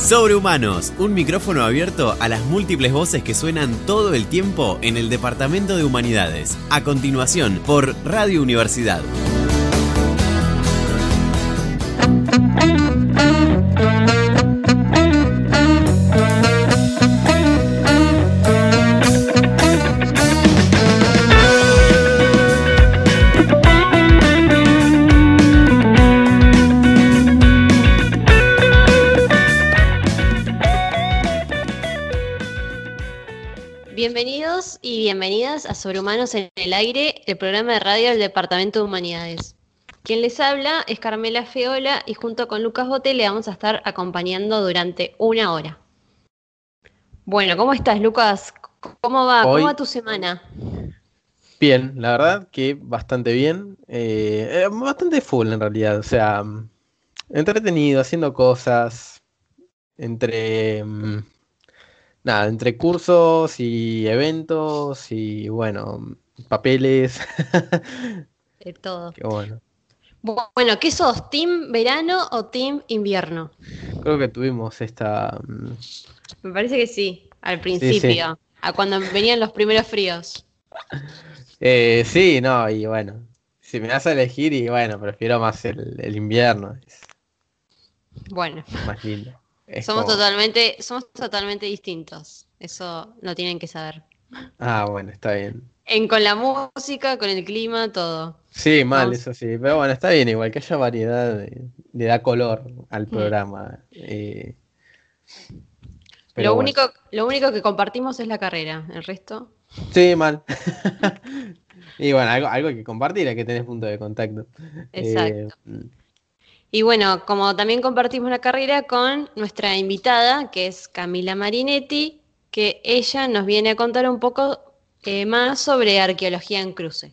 Sobrehumanos, un micrófono abierto a las múltiples voces que suenan todo el tiempo en el Departamento de Humanidades. A continuación, por Radio Universidad. Bienvenidas a Sobrehumanos en el Aire, el programa de radio del Departamento de Humanidades. Quien les habla es Carmela Feola y junto con Lucas Bote le vamos a estar acompañando durante una hora. Bueno, ¿cómo estás, Lucas? ¿Cómo va? Hoy- ¿Cómo va tu semana? Bien, la verdad que bastante bien. eh, eh, bastante full en realidad. O sea, mm, entretenido, haciendo cosas. Entre. Nada, entre cursos y eventos y bueno, papeles. De todo. Qué bueno. Bueno, ¿qué sos? ¿Team verano o team invierno? Creo que tuvimos esta. mm, Me parece que sí, al principio, a cuando venían los primeros fríos. eh, sí, no, y bueno. Si me das a elegir, y bueno, prefiero más el, el invierno. Es Bueno, más lindo. Es somos como- totalmente, somos totalmente distintos. Eso lo tienen que saber. Ah, bueno, está bien. En, con la música, con el clima, todo. Sí, mal, Vamos. eso sí. Pero bueno, está bien, igual que haya variedad, le da color al Mm. programa. eh. Pero Lo bueno. único, lo único que compartimos es la carrera. El resto. Sí, mal. Y bueno, algo, algo hay que compartir, hay que tener punto de contacto. Exacto. Eh, Y bueno, como también compartimos la carrera con nuestra invitada, que es Camila Marinetti, que ella nos viene a contar un poco eh, más sobre arqueología en cruce.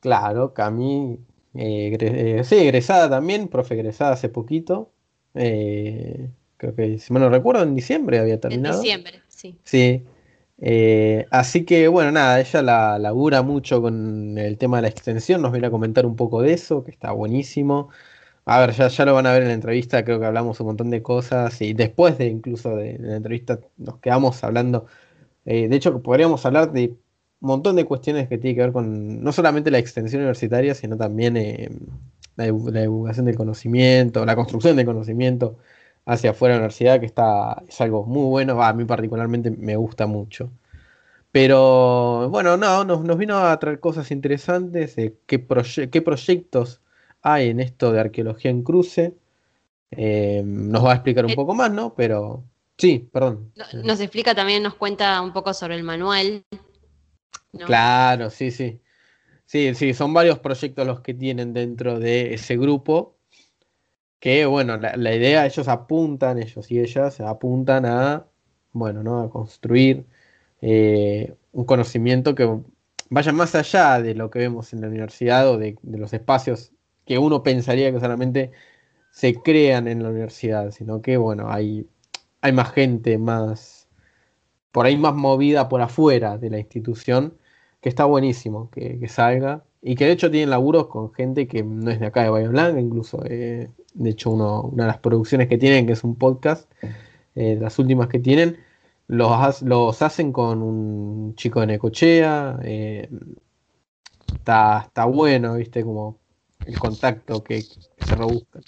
claro, Cami, eh, egre- eh, sí, egresada también, profe egresada hace poquito. Eh, creo que, si mal no recuerdo, en diciembre había En terminado. diciembre, sí. Sí. Así que bueno, nada, ella la labura mucho con el tema de la extensión, nos viene a comentar un poco de eso, que está buenísimo. A ver, ya, ya lo van a ver en la entrevista, creo que hablamos un montón de cosas y después de incluso de, la entrevista nos quedamos hablando, eh, de hecho podríamos hablar de un montón de cuestiones que tienen que ver con no solamente la extensión universitaria, sino también eh, la, divu- la divulgación del conocimiento, la construcción del conocimiento hacia afuera de la universidad, que está, es algo muy bueno, a mí particularmente me gusta mucho. Pero bueno, no, nos, nos vino a traer cosas interesantes, de qué, proye- qué proyectos hay en esto de arqueología en cruce. Eh, nos va a explicar un Eh, poco más, ¿no? Pero sí, perdón. No- Nos explica también, nos cuenta un poco sobre el manual. ¿no? Claro, sí, sí. Sí, sí, son varios proyectos los que tienen dentro de ese grupo. Que bueno, la, la idea, ellos apuntan, ellos y ellas apuntan a, bueno, ¿no? A construir eh, un conocimiento que vaya más allá de lo que vemos en la universidad o de, de los espacios que uno pensaría que solamente se crean en la universidad, sino que bueno, hay, hay más gente, más, por ahí más movida por afuera de la institución, que está buenísimo que, que salga. Y que de hecho tienen laburos con gente que no es de acá de Bahía Blanca, incluso eh, de hecho uno, una de las producciones que tienen, que es un podcast, eh, las últimas que tienen, los, los hacen con un chico de Necochea. eh, está, está bueno, viste, como el contacto que, que se rebusca.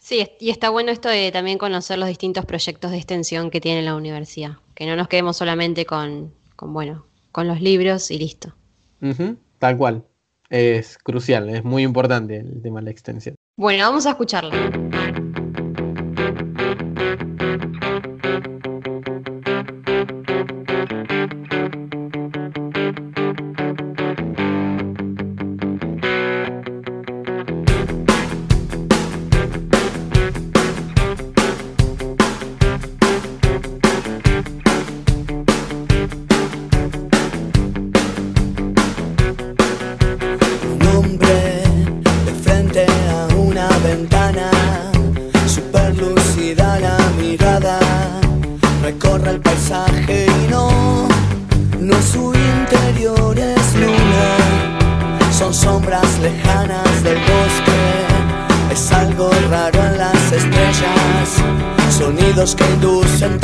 Sí, y está bueno esto de también conocer los distintos proyectos de extensión que tiene la universidad. Que no nos quedemos solamente con, con bueno, con los libros y listo. Tal cual. Es crucial, es muy importante el tema de la extensión. Bueno, vamos a escucharla. Ruidos que inducen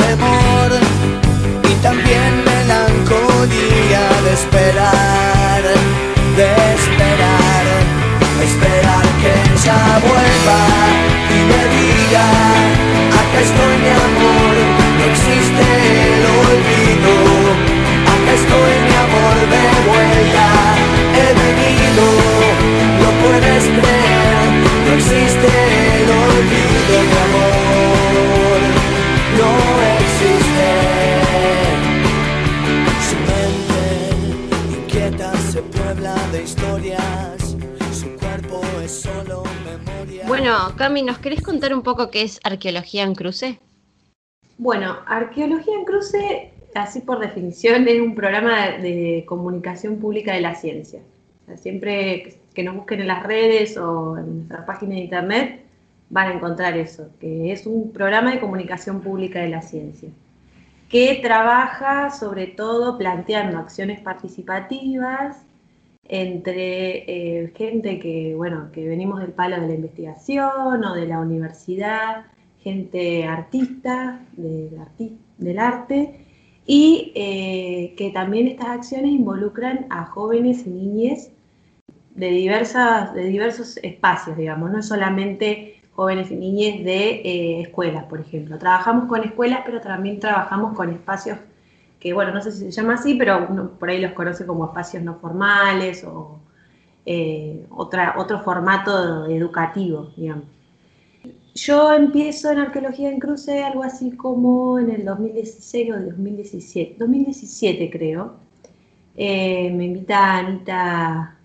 Cami, ¿nos querés contar un poco qué es arqueología en cruce? Bueno, Arqueología en Cruce, así por definición, es un programa de, comunicación pública de la ciencia. Siempre que nos busquen en las redes o en nuestra página de internet van a encontrar eso, que es un programa de comunicación pública de la ciencia, que trabaja sobre todo planteando acciones participativas entre eh, gente que, bueno, que venimos del palo de la investigación o de la universidad, gente artista del, arte, y eh, que también estas acciones involucran a jóvenes y niñas de, diversas, de diversos espacios, digamos, no solamente jóvenes y niñas de eh, escuelas, por ejemplo. Trabajamos con escuelas, pero también trabajamos con espacios que, bueno, no sé si se llama así, pero uno por ahí los conoce como espacios no formales o eh, otra, otro formato educativo, digamos. Yo empiezo en arqueología en cruce algo así como en el 2016 o 2017, 2017 creo. Eh, me invita Anita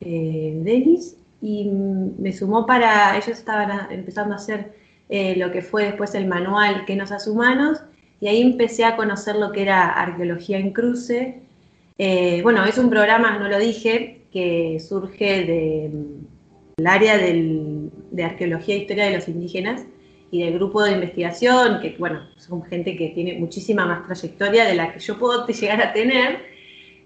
eh, Denis y me sumó para, ellos estaban empezando a hacer lo que fue después el manual ¿Qué nos hace humanos? Y ahí empecé a conocer lo que era arqueología en cruce. Eh, bueno, es un programa, no lo dije, que surge del área del- de arqueología e historia de los indígenas y del grupo de investigación, que bueno, son gente que tiene muchísima más trayectoria de la que yo puedo llegar a tener,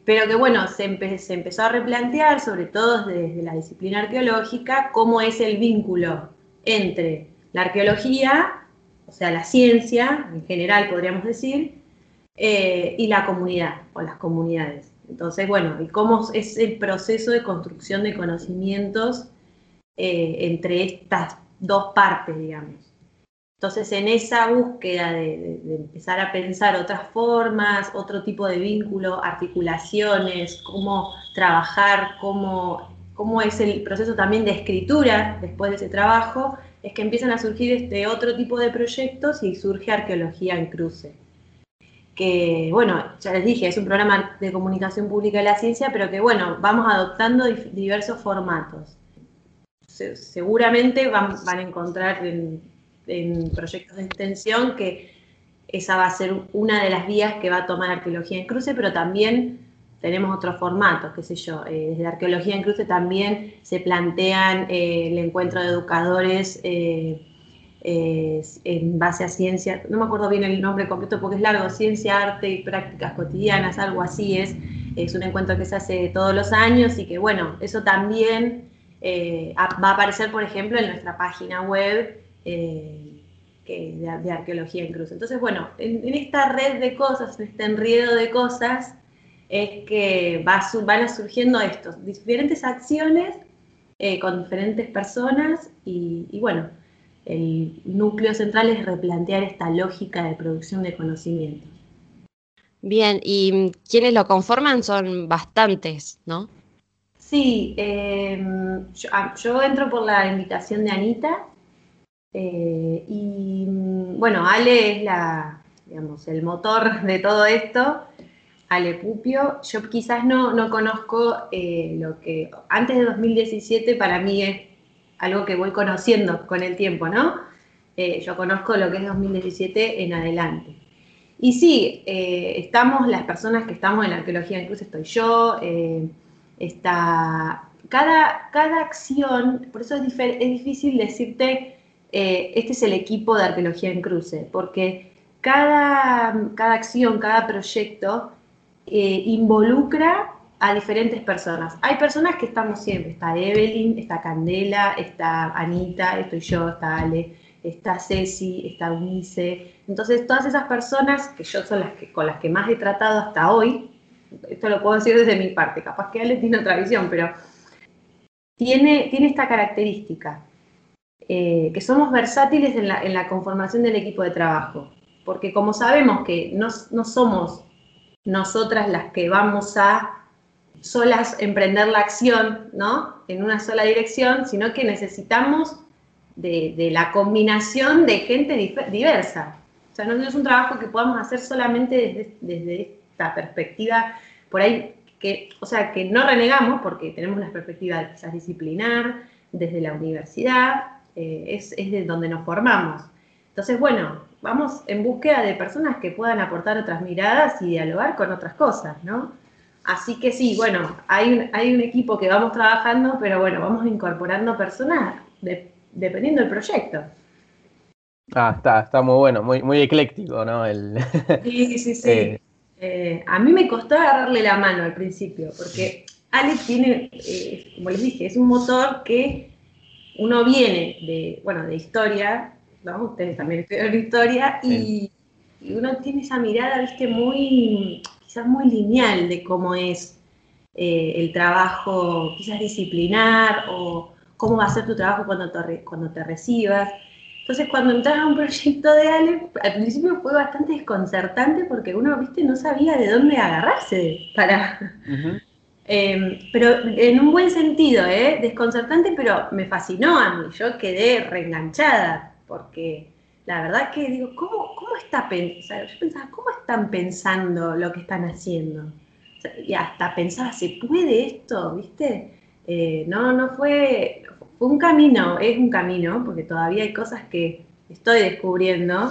pero que bueno, se, empe- se empezó a replantear, sobre todo desde la disciplina arqueológica, cómo es el vínculo entre la arqueología, o sea, la ciencia en general podríamos decir, eh, y la comunidad o las comunidades. Entonces, bueno, y cómo es el proceso de construcción de conocimientos eh, entre estas dos partes, digamos. Entonces, en esa búsqueda de, de- empezar a pensar otras formas, otro tipo de vínculo, articulaciones, cómo trabajar, cómo, cómo es el proceso también de escritura después de ese trabajo, es que empiezan a surgir este otro tipo de proyectos y surge Arqueología en Cruce. Que, bueno, ya les dije, es un programa de comunicación pública de la ciencia, pero que, bueno, vamos adoptando diversos formatos se- seguramente van, van a encontrar en, en proyectos de extensión que esa va a ser una de las vías que va a tomar arqueología en cruce, pero también tenemos otros formatos, qué sé yo, eh, desde arqueología en cruce también se plantean eh, el encuentro de educadores eh, en base a ciencia, no me acuerdo bien el nombre completo porque es largo, ciencia, arte y prácticas cotidianas, algo así es, es un encuentro que se hace todos los años y que bueno, eso también va a aparecer, por ejemplo, en nuestra página web de, Arqueología en Cruz. Entonces, bueno, en, en esta red de cosas, en este enredo de cosas, es que va van surgiendo estos, diferentes acciones eh, con diferentes personas y, y, bueno, el núcleo central es replantear esta lógica de producción de conocimiento. Bien, y quienes lo conforman son bastantes, ¿no? Sí, eh, yo, ah, yo entro por la invitación de Anita eh, y mm, bueno, Ale es la, digamos, el motor de todo esto, Ale Pupio. Yo quizás no, no conozco eh, lo que antes de 2017 para mí es algo que voy conociendo con el tiempo, ¿no? Eh, yo conozco lo que es 2017 en adelante. Y sí, eh, estamos las personas que estamos en la arqueología, incluso estoy yo, está cada, cada acción, por eso es, es difícil decirte, este es el equipo de arqueología en cruce, porque cada, cada acción, cada proyecto eh, involucra a diferentes personas. Hay personas que estamos siempre, está Evelyn, está Candela, está Anita, estoy yo, está Ale, está Ceci, está Unice. Entonces, todas esas personas, que yo son las que, con las que más he tratado hasta hoy, esto lo puedo decir desde mi parte, capaz que Ale tiene otra visión, pero tiene, tiene esta característica, eh, que somos versátiles en la, conformación del equipo de trabajo, porque como sabemos que no, no somos nosotras las que vamos a solas emprender la acción, ¿no? En una sola dirección, sino que necesitamos de, la combinación de gente diversa. O sea, no, es un trabajo que podamos hacer solamente desde, esta perspectiva, por ahí, que, o sea, que no renegamos porque tenemos una perspectiva quizás disciplinar, desde la universidad, eh, es, es de donde nos formamos. Entonces, bueno, vamos en búsqueda de personas que puedan aportar otras miradas y dialogar con otras cosas, ¿no? Así que sí, bueno, hay un, hay un equipo que vamos trabajando, pero bueno, vamos incorporando personas dependiendo del proyecto. Ah, está, está muy bueno, muy, muy ecléctico, ¿no? El... Sí, sí, sí. Eh. Eh, a mí me costó agarrarle la mano al principio, porque Alex tiene, eh, como les dije, es un motor que uno viene de, bueno, de historia, ¿no? Ustedes también estudiaron historia, y, y uno tiene esa mirada, viste, muy quizás muy lineal de cómo es eh, el trabajo, quizás disciplinar o cómo va a ser tu trabajo cuando te, cuando te recibas. Entonces, cuando entras a un proyecto de Ale, al principio fue bastante desconcertante porque uno, viste, no sabía de dónde agarrarse para... Em, pero en un buen sentido, ¿eh? Desconcertante, pero me fascinó a mí. Yo quedé reenganchada porque la verdad que digo, ¿cómo, cómo está pensando? Yo pensaba, ¿cómo están pensando lo que están haciendo? y hasta pensaba, ¿se puede esto? ¿Viste? Eh, no, no fue, fue un camino, es un camino, porque todavía hay cosas que estoy descubriendo,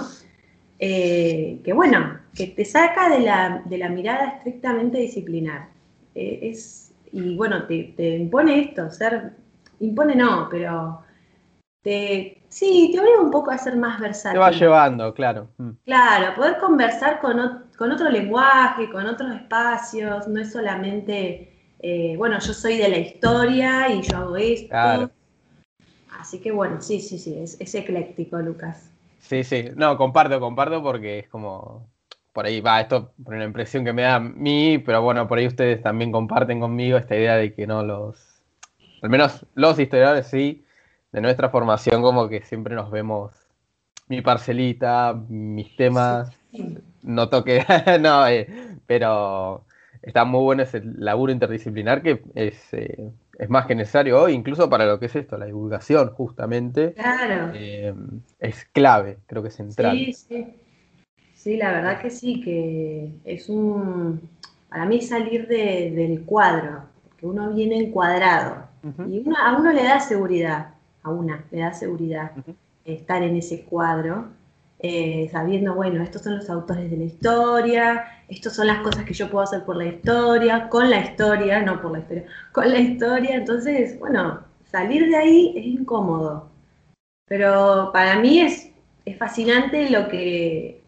eh, que bueno, que te saca de la, de la mirada estrictamente disciplinar. Eh, es, y bueno, te impone esto, ser, impone no, pero te Sí, te obliga un poco a ser más versátil. Te va llevando, claro. Mm. Claro, poder conversar con, otro lenguaje, con otros espacios, no es solamente, eh, bueno, yo soy de la historia y yo hago esto. Claro. Así que bueno, sí, sí, sí, es, ecléctico, Lucas. Sí, sí, no, comparto, comparto porque es como, por ahí va, esto por una impresión que me da a mí, pero bueno, por ahí ustedes también comparten conmigo esta idea de que no los, al menos los historiadores sí, de nuestra formación como que siempre nos vemos mi parcelita, mis temas, no toque, no, eh, pero está muy bueno ese laburo interdisciplinar que es, eh, es, más que necesario hoy, incluso para lo que es esto, la divulgación justamente. Claro. Eh, es clave, creo que es central. Sí, sí. Sí, la verdad que sí, que es un, para mí salir del cuadro, que uno viene encuadrado y a uno le da seguridad a una, le da seguridad estar en ese cuadro, eh, sabiendo, bueno, estos son los autores de la historia, estas son las cosas que yo puedo hacer por la historia, con la historia, no por la historia, con la historia, entonces, bueno, salir de ahí es incómodo, pero para mí es, es fascinante lo que,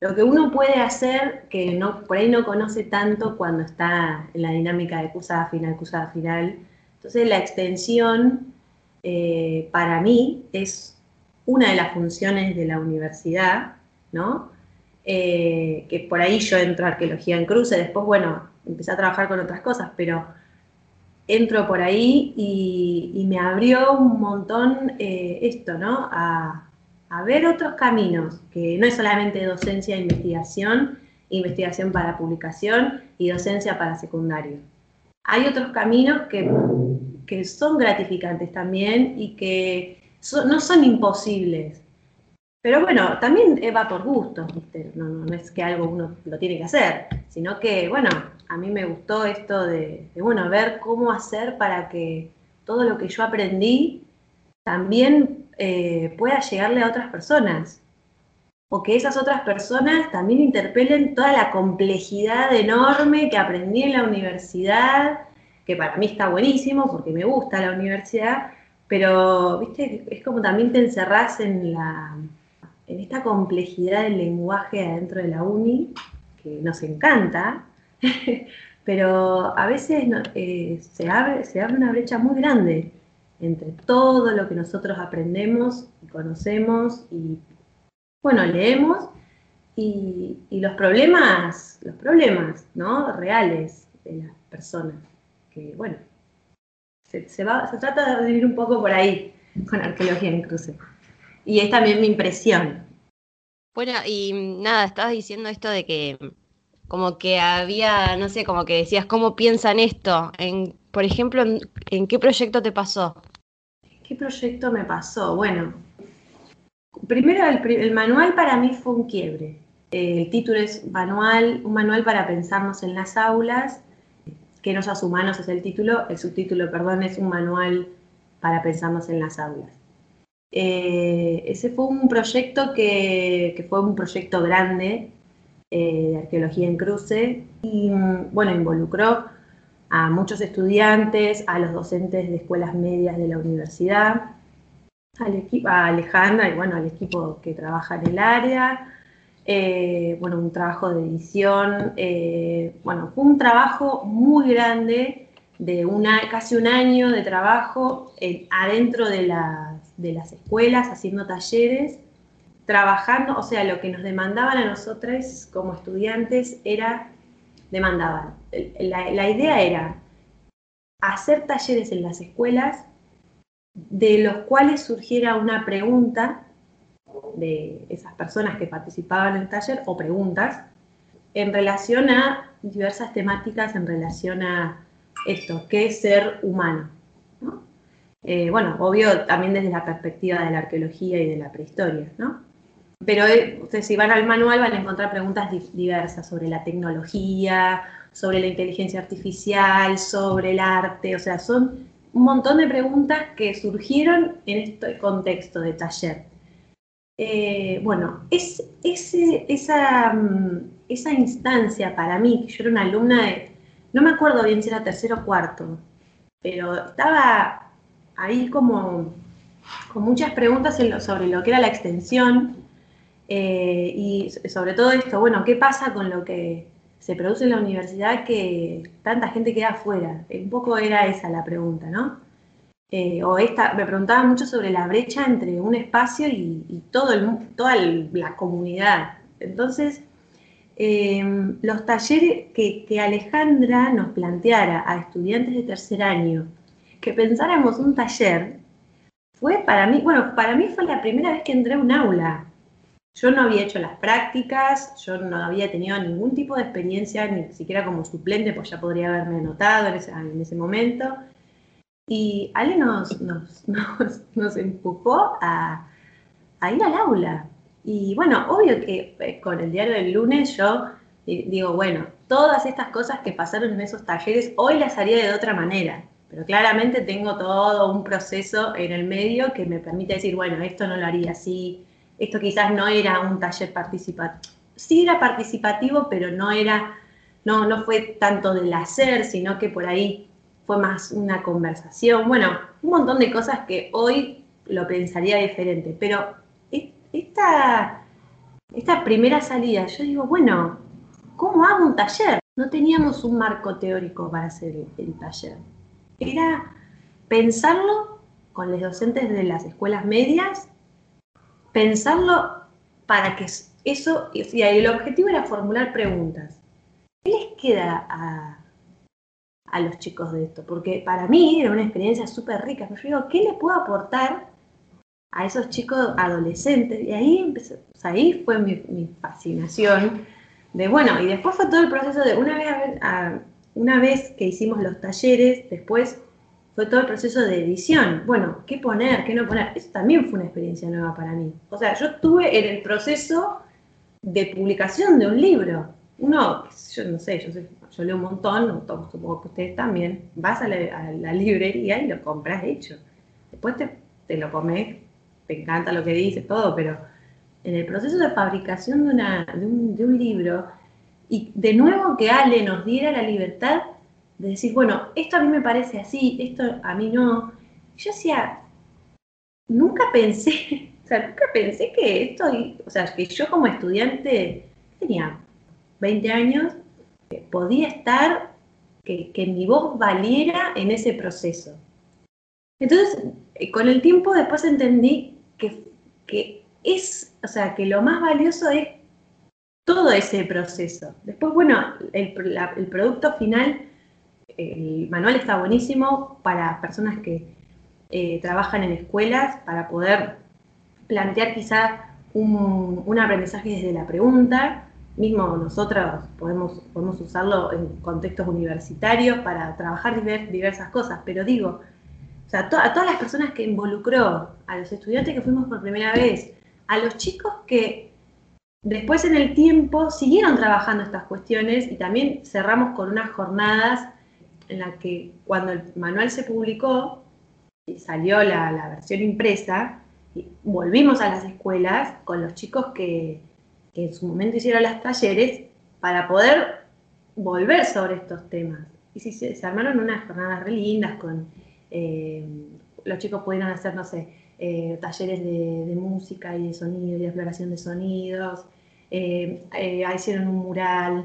lo que uno puede hacer que no, por ahí no conoce tanto cuando está en la dinámica de acusada final, acusada final. Entonces la extensión eh, para mí es una de las funciones de la universidad, ¿no? Eh, que por ahí yo entro a arqueología en cruce, después, bueno, empecé a trabajar con otras cosas, pero entro por ahí y, me abrió un montón eh, esto, ¿no? A, a, ver otros caminos, que no es solamente docencia e investigación, investigación para publicación y docencia para secundario. Hay otros caminos que que son gratificantes también y que no son imposibles. Pero bueno, también va por gusto, No, es que algo uno lo tiene que hacer, sino que, bueno, a mí me gustó esto de, bueno, ver cómo hacer para que todo lo que yo aprendí también eh, pueda llegarle a otras personas. O que esas otras personas también interpelen toda la complejidad enorme que aprendí en la universidad que para mí está buenísimo porque me gusta la universidad, pero, viste, es como también te encerrás en la en esta complejidad del lenguaje adentro de la uni, que nos encanta, pero a veces eh, se, abre, se abre una brecha muy grande entre todo lo que nosotros aprendemos y conocemos y, bueno, leemos y, los problemas, los problemas, ¿no? Reales de las personas. Que, bueno, se, va, se trata de vivir un poco por ahí con arqueología en cruce. Y es también mi impresión. Bueno, y nada, estabas diciendo esto de que como que había, no sé, como que decías, ¿cómo piensan esto? En, por ejemplo, ¿en, qué proyecto te pasó? ¿Qué proyecto me pasó? Bueno, primero el, manual para mí fue un quiebre. el título es manual, un manual para pensarnos en las aulas, que no seas humanos es el título, el subtítulo, perdón, es un manual para pensarnos en las aulas. Eh, ese fue un proyecto que, que, fue un proyecto grande eh, de arqueología en cruce y bueno, involucró a muchos estudiantes, a los docentes de escuelas medias de la universidad, al a Alejandra y bueno, al equipo que trabaja en el área, eh, bueno, un trabajo de edición, eh, bueno, fue un trabajo muy grande de una, casi un año de trabajo adentro de de las escuelas, haciendo talleres trabajando, o sea, lo que nos demandaban a nosotros como estudiantes era, demandaban, la, idea era hacer talleres en las escuelas de los cuales surgiera una pregunta de esas personas que participaban en el taller o preguntas en relación a diversas temáticas en relación a esto, qué es ser humano. Eh, bueno, obvio también desde la perspectiva de la arqueología y de la prehistoria, ¿no? Pero eh, ustedes si van al manual van a encontrar preguntas diversas sobre la tecnología, sobre la inteligencia artificial, sobre el arte, o sea, son un montón de preguntas que surgieron en este contexto de taller. Eh, bueno, es, esa, mm, esa instancia para mí, que yo era una alumna de, no me acuerdo bien si era tercero o cuarto, pero estaba ahí como con muchas preguntas sobre lo que era la extensión eh, y sobre todo esto, bueno, ¿qué pasa con lo que se produce en la universidad que tanta gente queda afuera? Un poco era esa la pregunta, ¿no? Eh, o esta, me preguntaba mucho sobre la brecha entre un espacio y, todo el, toda la comunidad. Entonces, em, los talleres que, que, Alejandra nos planteara a estudiantes de tercer año, que pensáramos un taller, fue para mí, bueno, para mí fue la primera vez que entré a un aula. Yo no había hecho las prácticas, yo no había tenido ningún tipo de experiencia, ni siquiera como suplente, pues ya podría haberme anotado en ese, momento. Y Ale nos, empujó a, ir al aula. Y bueno, obvio que eh, con el diario del lunes yo digo, bueno, todas estas cosas que pasaron en esos talleres, hoy las haría de otra manera. Pero claramente tengo todo un proceso en el medio que me permite decir, bueno, esto no lo haría así, esto quizás no era un taller participativo. Sí era participativo, pero no era, no fue tanto del hacer, sino que por ahí fue más una conversación. Bueno, un montón de cosas que hoy lo pensaría diferente. Pero esta, esta primera salida, yo digo, bueno, ¿cómo hago un taller? No teníamos un marco teórico para hacer el taller. Era pensarlo con los docentes de las escuelas medias pensarlo para que eso, y el objetivo era formular preguntas. ¿Qué les queda a, los chicos de esto? Porque para mí era una experiencia súper rica. Yo digo, ¿qué le puedo aportar a esos chicos adolescentes? Y ahí, empezó, ahí fue mi, fascinación de, bueno, y después fue todo el proceso de una vez, una vez que hicimos los talleres, después fue todo el proceso de edición. Bueno, ¿qué poner, qué no poner? Eso también fue una experiencia nueva para mí. O sea, yo estuve en el proceso de publicación de un libro. Uno, yo no sé, yo, leo un montón, supongo que ustedes también, vas a la, librería y lo compras hecho. Después te, lo comes, te encanta lo que dice, todo, pero en el proceso de fabricación de, de, un, de un libro, y de nuevo que Ale nos diera la libertad de decir, bueno, esto a mí me parece así, esto a mí no. Yo decía, nunca pensé, o sea, nunca pensé que esto, o sea, que yo como estudiante tenía 20 años, podía estar, que, mi voz valiera en ese proceso. Entonces, eh, con el tiempo después entendí que, que es, o sea, que lo más valioso es todo ese proceso. Después, bueno, el, el producto final, el manual está buenísimo para personas que eh, trabajan en escuelas, para poder plantear quizá un, un, aprendizaje desde la pregunta. Mismo nosotros podemos, podemos usarlo en contextos universitarios para trabajar diversas cosas, pero digo, o sea, a todas las personas que involucró, a los estudiantes que fuimos por primera vez, a los chicos que Después en el tiempo siguieron trabajando estas cuestiones y también cerramos con unas jornadas en las que cuando el manual se publicó y salió la, la versión impresa, volvimos a las escuelas con los chicos que, que en su momento hicieron los talleres para poder volver sobre estos temas. Y sí, se, armaron unas jornadas re lindas con eh, los chicos pudieron hacer, no sé, eh, talleres de, música y de sonido y de exploración de sonidos, eh, eh, hicieron un mural,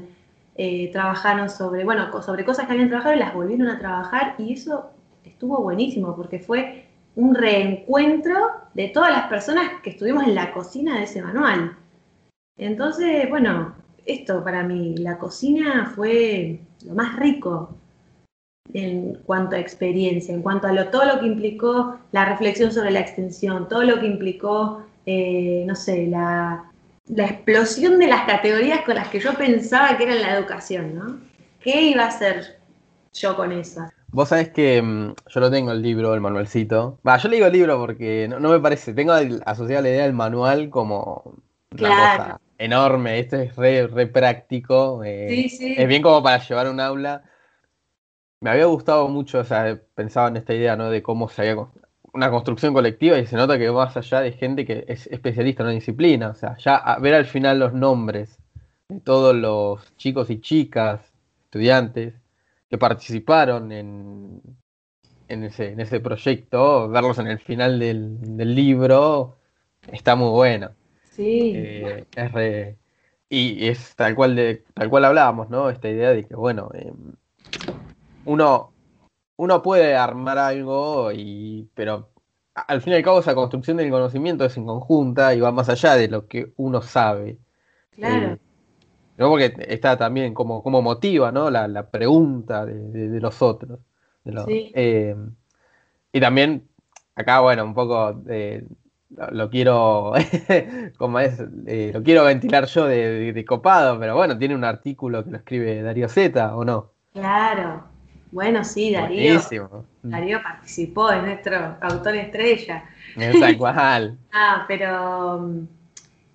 trabajaron sobre, bueno, sobre cosas que habían trabajado y las volvieron a trabajar y eso estuvo buenísimo porque fue un reencuentro de todas las personas que estuvimos en la cocina de ese manual. Entonces, bueno, esto para mí, la cocina fue lo más rico en cuanto a experiencia, en cuanto a lo, todo lo que implicó la reflexión sobre la extensión, todo lo que implicó, eh, no sé, la, la, explosión de las categorías con las que yo pensaba que era la educación, ¿no? ¿Qué iba a hacer yo con eso? Vos sabés que um, yo lo tengo el libro, el manualcito. Va, yo le digo el libro porque no, no me parece, tengo asociada la idea del manual como claro. cosa enorme, este es re, re práctico, eh, sí, sí. es bien como para llevar un aula me había gustado mucho, o sea, pensaba en esta idea, ¿no? De cómo se había una construcción colectiva y se nota que más allá de gente que es especialista en una disciplina, o sea, ya ver al final los nombres de todos los chicos y chicas, estudiantes, que participaron en, en, ese, en ese proyecto, verlos en el final del, del libro, está muy bueno. Sí. Eh, es re, y es tal cual, de, tal cual hablábamos, ¿no? Esta idea de que, bueno, eh, uno, uno puede armar algo, y, pero al fin y al cabo esa construcción del conocimiento es en conjunta y va más allá de lo que uno sabe. Claro. Eh, ¿no? Porque está también como, como motiva ¿no? la, la pregunta de, de, de, los otros. De los, sí. eh, y también, acá, bueno, un poco lo, lo, quiero, como es, eh, lo quiero ventilar yo de, de, copado, pero bueno, tiene un artículo que lo escribe Darío Z, ¿o no? Claro, bueno, sí, Darío. Buenísimo. Darío participó, es nuestro autor estrella. Cual. ah, pero um,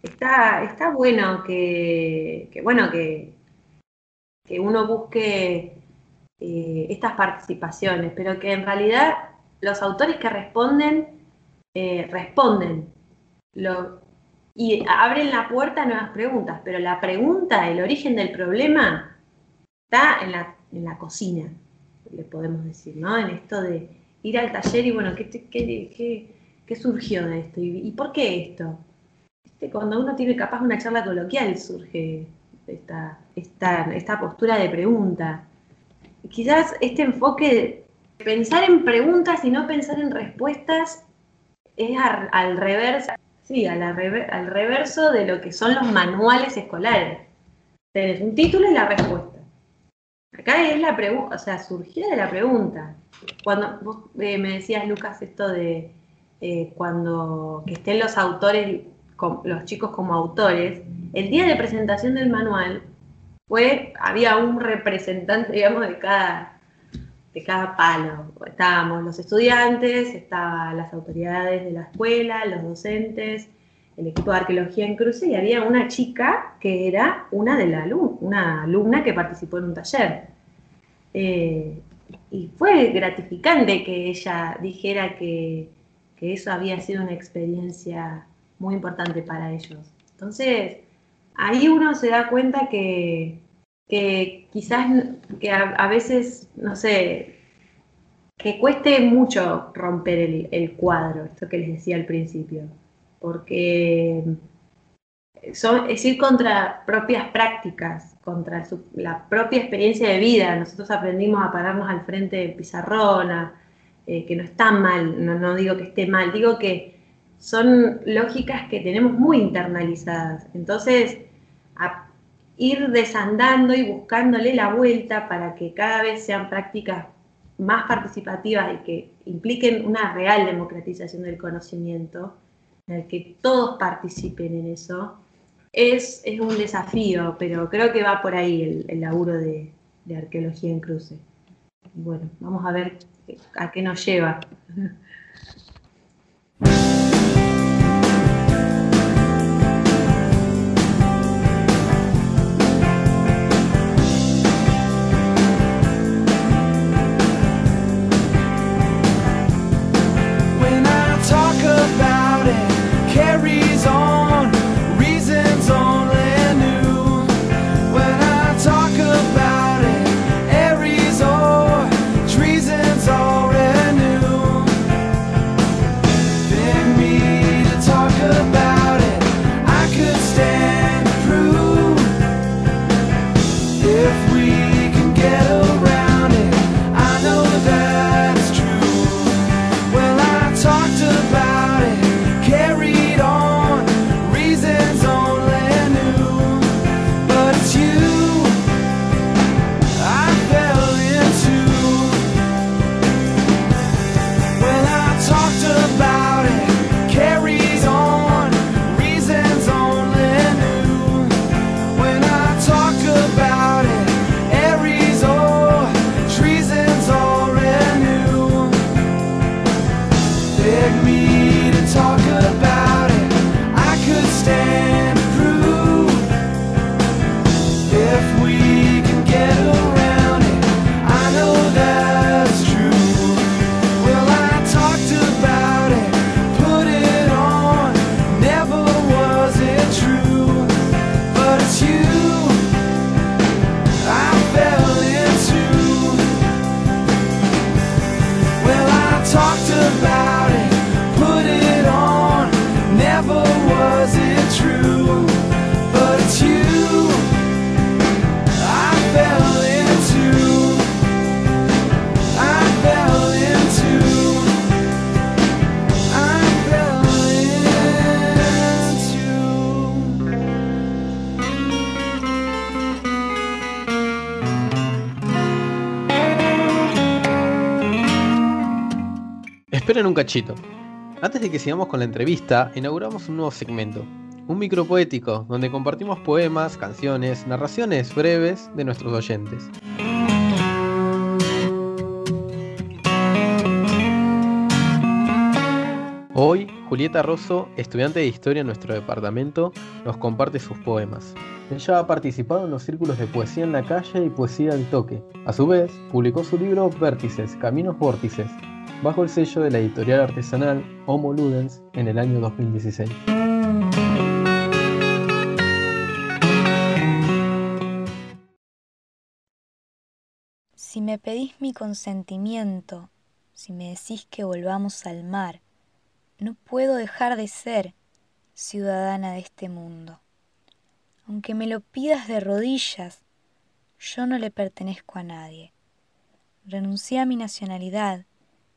está, está bueno que, que bueno, que, que, uno busque eh, estas participaciones, pero que en realidad los autores que responden, eh, responden. Y abren la puerta a nuevas preguntas, pero la pregunta, el origen del problema, está en la, en la cocina le podemos decir, ¿no? En esto de ir al taller y bueno, ¿qué, qué, qué, qué surgió de esto? ¿Y, ¿Y, por qué esto? Este, cuando uno tiene capaz una charla coloquial surge esta, esta, esta postura de pregunta. Quizás este enfoque de pensar en preguntas y no pensar en respuestas es al, reverso, sí, al, reverso de lo que son los manuales escolares. Tenés un título y la respuesta. Acá es la pregunta, o sea, surgió de la pregunta. Cuando vos eh, me decías, Lucas, esto de eh, cuando que estén los autores, los chicos como autores, el día de presentación del manual fue, había un representante, digamos, de cada, de cada palo. Estábamos los estudiantes, estaban las autoridades de la escuela, los docentes, el equipo de arqueología en cruce y había una chica que era una de la alumna, una alumna que participó en un taller. Eh, y fue gratificante que ella dijera que, que, eso había sido una experiencia muy importante para ellos. Entonces, ahí uno se da cuenta que, que quizás que a, veces, no sé, que cueste mucho romper el, cuadro, esto que les decía al principio porque son, es ir contra propias prácticas, contra la propia experiencia de vida. Nosotros aprendimos a pararnos al frente de pizarrón, a, eh, que no está mal, no, no digo que esté mal, digo que son lógicas que tenemos muy internalizadas. Entonces, a ir desandando y buscándole la vuelta para que cada vez sean prácticas más participativas y que impliquen una real democratización del conocimiento, en el que todos participen en eso, es, es un desafío, pero creo que va por ahí el, laburo de, de arqueología en cruce. Bueno, vamos a ver a qué nos lleva. Esperen un cachito. Antes de que sigamos con la entrevista, inauguramos un nuevo segmento, un micro poético, donde compartimos poemas, canciones, narraciones breves de nuestros oyentes. Hoy, Julieta Rosso, estudiante de historia en nuestro departamento, nos comparte sus poemas. Ella ha participado en los círculos de poesía en la calle y poesía al toque. A su vez, publicó su libro Vértices, Caminos Vórtices, bajo el sello de la editorial artesanal Homo Ludens en el año 2016. Si me pedís mi consentimiento, si me decís que volvamos al mar, no puedo dejar de ser ciudadana de este mundo. Aunque me lo pidas de rodillas, yo no le pertenezco a nadie. Renuncié a mi nacionalidad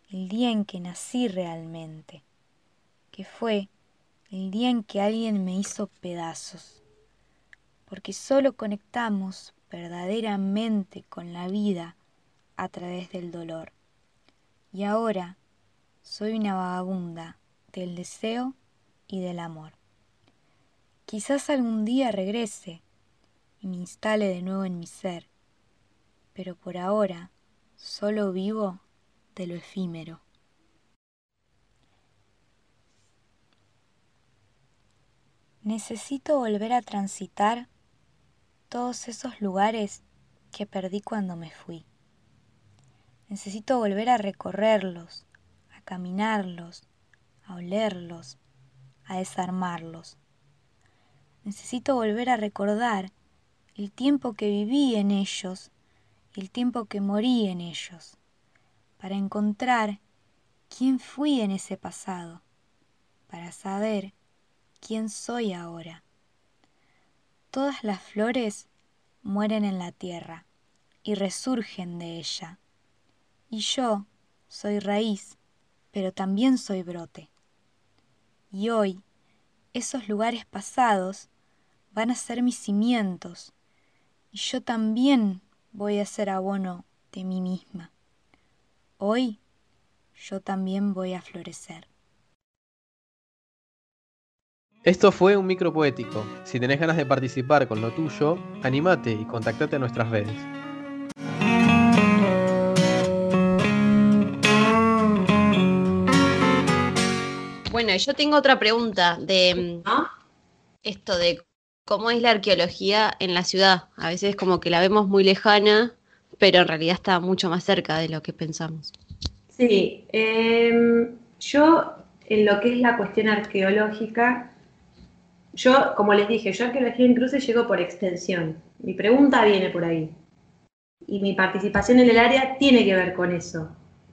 el día en que nací realmente, que fue el día en que alguien me hizo pedazos, porque solo conectamos verdaderamente con la vida a través del dolor. Y ahora soy una vagabunda del deseo y del amor. Quizás algún día regrese y me instale de nuevo en mi ser, pero por ahora solo vivo de lo efímero. Necesito volver a transitar todos esos lugares que perdí cuando me fui. Necesito volver a recorrerlos, a caminarlos, a olerlos, a desarmarlos. Necesito volver a recordar el tiempo que viví en ellos y el tiempo que morí en ellos, para encontrar quién fui en ese pasado, para saber quién soy ahora. Todas las flores mueren en la tierra y resurgen de ella, y yo soy raíz, pero también soy brote. Y hoy, esos lugares pasados van a ser mis cimientos, y yo también voy a ser abono de mí misma. Hoy yo también voy a florecer. Esto fue un micro poético. Si tenés ganas de participar con lo tuyo, animate y contactate a nuestras redes. Bueno, yo tengo otra pregunta de mm, esto de cómo es la arqueología en la ciudad. A veces como que la vemos muy lejana, pero en realidad está mucho más cerca de lo que pensamos. Sí, em, yo en lo que es la cuestión arqueológica, yo, como les dije, yo arqueología en cruces llego por extensión. Mi pregunta viene por ahí. Y mi participación en el área tiene que ver con eso,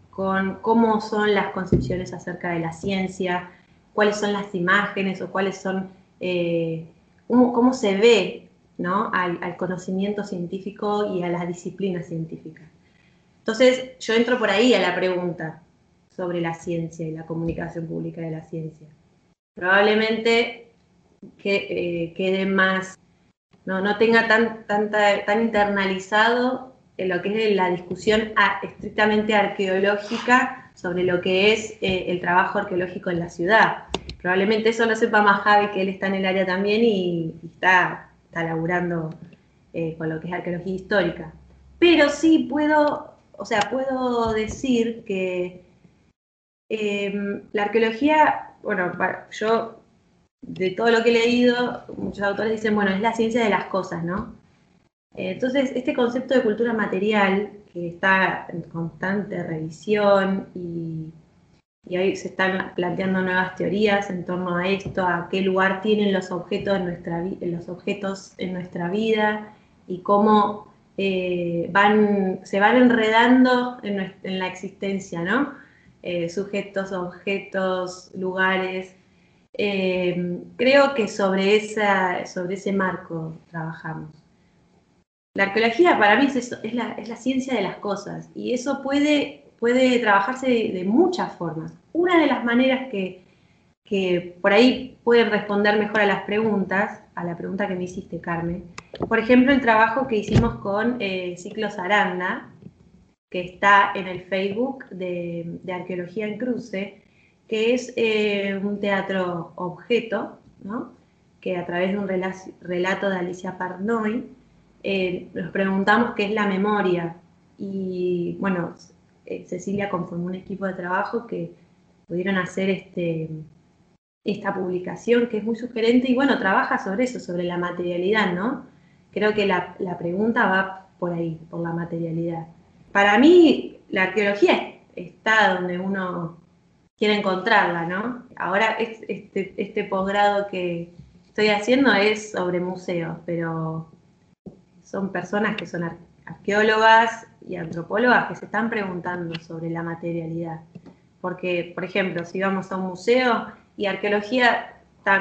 con cómo son las concepciones acerca de la ciencia, cuáles son las imágenes o cuáles son, eh, cómo se ve ¿no? al, al conocimiento científico y a las disciplinas científicas. Entonces, yo entro por ahí a la pregunta sobre la ciencia y la comunicación pública de la ciencia. Probablemente que, eh, quede más, no, no tenga tan, tanta, tan internalizado en lo que es la discusión a- estrictamente arqueológica sobre lo que es eh, el trabajo arqueológico en la ciudad. Probablemente eso lo sepa más Javi, que él está en el área también y, y está, está laburando eh, con lo que es arqueología histórica. Pero sí puedo, o sea, puedo decir que eh, la arqueología, bueno, yo de todo lo que he leído, muchos autores dicen, bueno, es la ciencia de las cosas, ¿no? Entonces, este concepto de cultura material, que está en constante revisión y, y ahí se están planteando nuevas teorías en torno a esto, a qué lugar tienen los objetos en nuestra, los objetos en nuestra vida y cómo eh, van, se van enredando en, la existencia, ¿no? Eh, sujetos, objetos, lugares. Eh, creo que sobre, esa, sobre ese marco trabajamos. La arqueología para mí es, es, la, es la ciencia de las cosas y eso puede, puede trabajarse de, muchas formas. Una de las maneras que, que por ahí pueden responder mejor a las preguntas, a la pregunta que me hiciste, Carmen, por ejemplo, el trabajo que hicimos con eh, Ciclos Aranda, que está en el Facebook de, de Arqueología en Cruce, que es eh, un teatro objeto, ¿no? que a través de un rela- relato de Alicia Parnoy, eh, nos preguntamos qué es la memoria. Y bueno, eh, Cecilia conformó un equipo de trabajo que pudieron hacer este, esta publicación que es muy sugerente y bueno, trabaja sobre eso, sobre la materialidad, ¿no? Creo que la, la pregunta va por ahí, por la materialidad. Para mí, la arqueología está donde uno quiere encontrarla, ¿no? Ahora es- este, este posgrado que estoy haciendo es sobre museos, pero son personas que son ar- arqueólogas y antropólogas que se están preguntando sobre la materialidad. Porque, por ejemplo, si vamos a un museo y arqueología,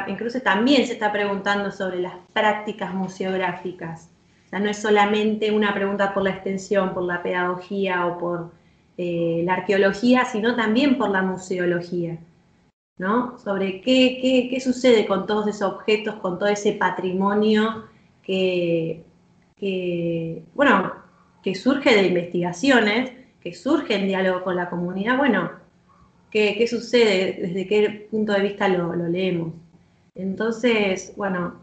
incluso también se está preguntando sobre las prácticas museográficas. O sea, no es solamente una pregunta por la extensión, por la pedagogía o por eh, la arqueología, sino también por la museología. ¿no? Sobre qué, qué, qué sucede con todos esos objetos, con todo ese patrimonio que, que, bueno, que surge de investigaciones, que surge en diálogo con la comunidad, bueno, ¿qué, qué sucede? ¿Desde qué punto de vista lo, lo leemos? Entonces, bueno,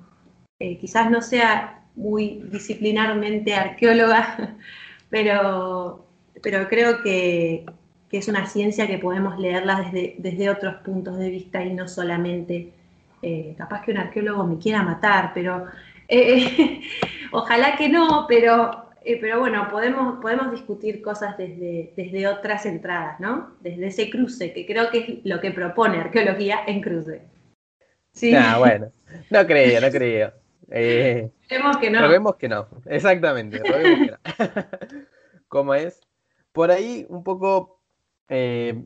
eh, quizás no sea muy disciplinarmente arqueóloga, pero, pero creo que, que es una ciencia que podemos leerla desde, desde otros puntos de vista y no solamente, eh, capaz que un arqueólogo me quiera matar, pero eh, ojalá que no, pero, eh, pero bueno, podemos, podemos discutir cosas desde, desde otras entradas, ¿no? Desde ese cruce, que creo que es lo que propone arqueología en cruce. Sí, Ah, bueno. No creo, no creo. Eh, esperemos que no. Probemos que no. Exactamente, probemos que no. ¿Cómo es? Por ahí un poco eh,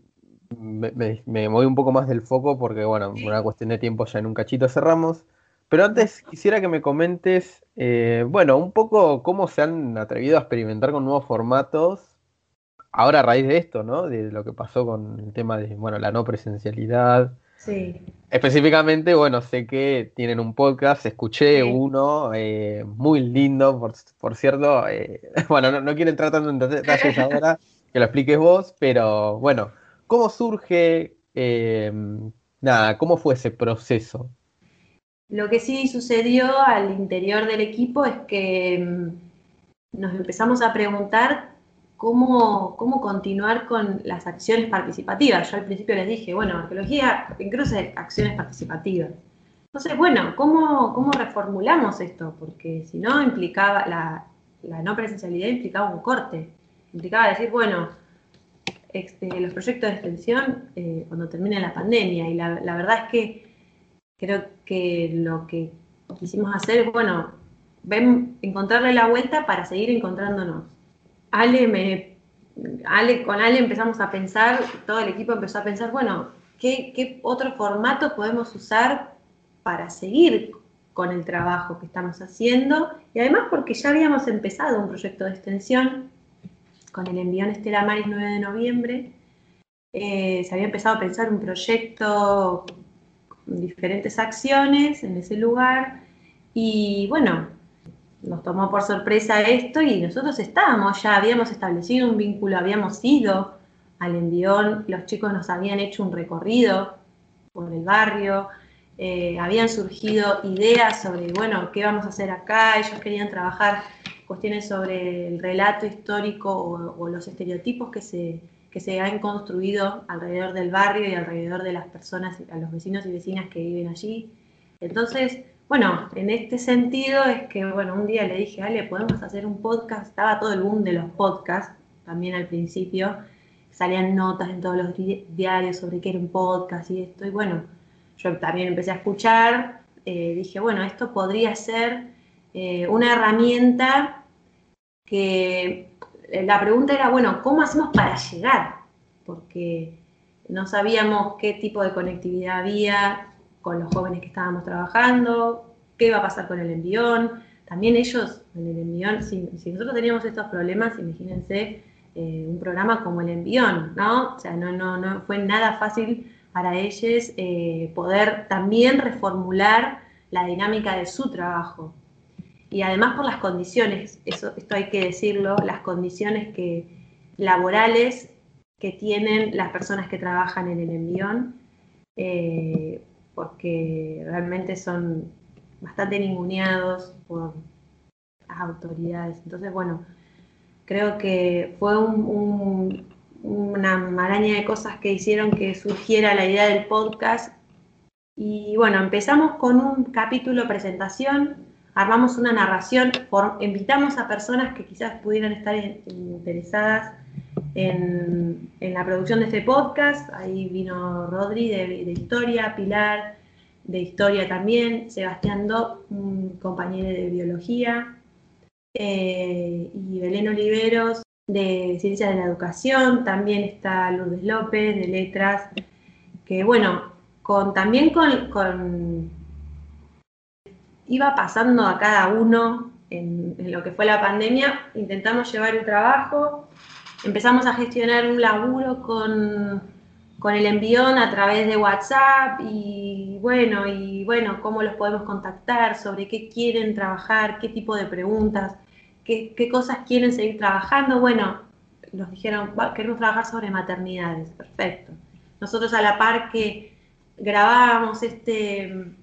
me, me, me moví un poco más del foco porque, bueno, por una cuestión de tiempo ya en un cachito cerramos. Pero antes quisiera que me comentes, eh, bueno, un poco cómo se han atrevido a experimentar con nuevos formatos ahora a raíz de esto, ¿no? De lo que pasó con el tema de, bueno, la no presencialidad. Sí. Específicamente, bueno, sé que tienen un podcast, escuché Sí. uno eh, muy lindo, por, por cierto. eh, bueno, no, no quiero entrar tanto en detalles ahora, que lo expliques vos, pero bueno, ¿cómo surge? eh, nada, ¿cómo fue ese proceso? Lo que sí sucedió al interior del equipo es que mm, nos empezamos a preguntar cómo, cómo continuar con las acciones participativas. Yo al principio les dije, bueno, arqueología en cruce, acciones participativas. Entonces, bueno, ¿cómo, cómo reformulamos esto? Porque si no, implicaba, la, la no presencialidad implicaba un corte. Implicaba decir, bueno, este, los proyectos de extensión eh, cuando termine la pandemia. Y la verdad es que creo que lo que quisimos hacer es, bueno, encontrarle la vuelta para seguir encontrándonos. Ale, me, con Ale empezamos a pensar, todo el equipo empezó a pensar, bueno, ¿qué, qué otro formato podemos usar para seguir con el trabajo que estamos haciendo? Y además porque ya habíamos empezado un proyecto de extensión con el envión Estela Maris 9 de noviembre. Eh, se había empezado a pensar un proyecto diferentes acciones en ese lugar. Y bueno, nos tomó por sorpresa esto y nosotros estábamos, ya habíamos establecido un vínculo, habíamos ido al envión, los chicos nos habían hecho un recorrido por el barrio, eh, habían surgido ideas sobre, bueno, qué vamos a hacer acá, ellos querían trabajar cuestiones sobre el relato histórico o, o los estereotipos que se, que se han construido alrededor del barrio y alrededor de las personas, a los vecinos y vecinas que viven allí. Entonces, bueno, en este sentido es que, bueno, un día le dije, Ale, podemos hacer un podcast, estaba todo el boom de los podcasts, también al principio, salían notas en todos los di- diarios sobre qué era un podcast y esto, y bueno, yo también empecé a escuchar, eh, dije, bueno, esto podría ser eh, una herramienta que la pregunta era, bueno, ¿cómo hacemos para llegar? Porque no sabíamos qué tipo de conectividad había con los jóvenes que estábamos trabajando, qué iba a pasar con el envión. También ellos, en el envión, si, si nosotros teníamos estos problemas, imagínense eh, un programa como el envión, ¿no? O sea, no, no, no fue nada fácil para ellos eh, poder también reformular la dinámica de su trabajo y además por las condiciones, esto hay que decirlo, las condiciones que, laborales que tienen las personas que trabajan en el envión, eh, porque realmente son bastante ninguneados por las autoridades. Entonces, bueno, creo que fue un- un- una maraña de cosas que hicieron que surgiera la idea del podcast. Y bueno, empezamos con un capítulo presentación, armamos una narración, invitamos a personas que quizás pudieran estar in- interesadas en, en la producción de este podcast. Ahí vino Rodri de, de Historia, Pilar de Historia también, Sebastián Dop, un compañero de Biología, eh, y Belén Oliveros de Ciencias de la Educación, también está Lourdes López de Letras, que bueno, con, también con iba pasando a cada uno en, lo que fue la pandemia, intentamos llevar el trabajo, empezamos a gestionar un laburo con, con, el envión a través de WhatsApp y bueno, y bueno, cómo los podemos contactar, sobre qué quieren trabajar, qué tipo de preguntas, qué, qué cosas quieren seguir trabajando. Bueno, nos dijeron, queremos trabajar sobre maternidades, perfecto. Nosotros a la par que grabábamos este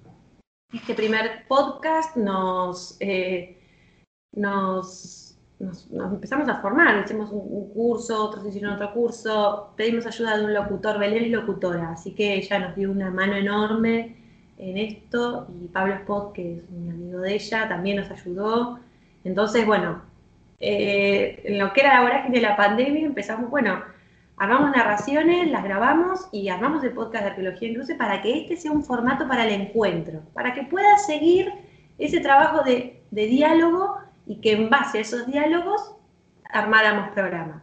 este primer podcast nos, eh, nos, nos, nos, empezamos a formar, hicimos un, un, curso, otros hicieron otro curso, pedimos ayuda de un locutor, Belén es locutora, así que ella nos dio una mano enorme en esto. Y Pablo Spot, que es un amigo de ella, también nos ayudó. Entonces, bueno, eh, en lo que era la vorágine de la pandemia empezamos, bueno, armamos narraciones, las grabamos y armamos el podcast de Arqueología en Cruce para que este sea un formato para el encuentro, para que pueda seguir ese trabajo de, de diálogo y que en base a esos diálogos armáramos programas.